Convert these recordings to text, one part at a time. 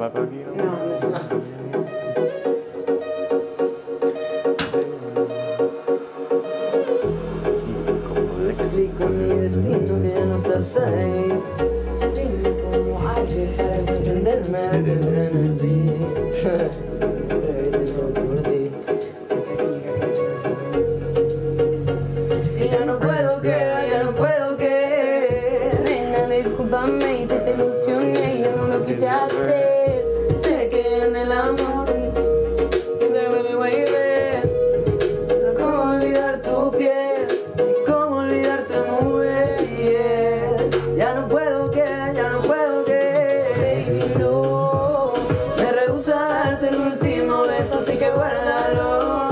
papá aquí, No, no está. Como Lex. Explico mi destino que ya no estás ahí. Dime cómo alguien para desprenderme de Desde el frenesí. Agradecido por ti. Hasta que me caricias Y ya no puedo que, discúlpame y si te ilusioné, yo no lo quise hacer. Sé que en el amor debe baby. ¿Cómo olvidar tu piel? ¿Cómo olvidarte, mujer? Yeah. Ya no puedo que, ya no puedo que. Baby, no. Me rehúso el último beso, así que guárdalo.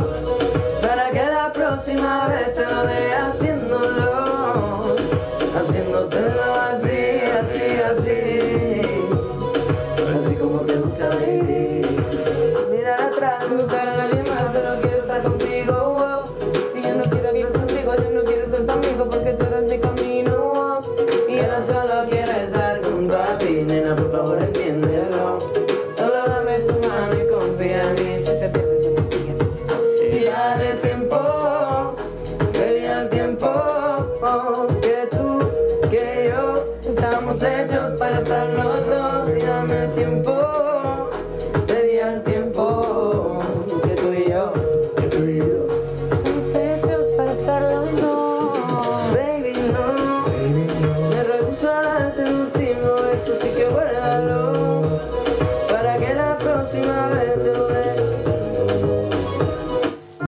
Para que la próxima vez buscar a nadie más, solo quiero estar contigo. wow. Y yo no quiero ir contigo, yo no quiero ser tu amigo porque tú eres mi camino. wow. Y yo no solo quiero estar junto a ti, nena, por favor entiéndelo. Solo dame tu mano y confía en mí. Si te pierdes, yo no sigue. Y dale tiempo, baby, al tiempo que tú, que yo estamos hechos para estar los dos. Dame I do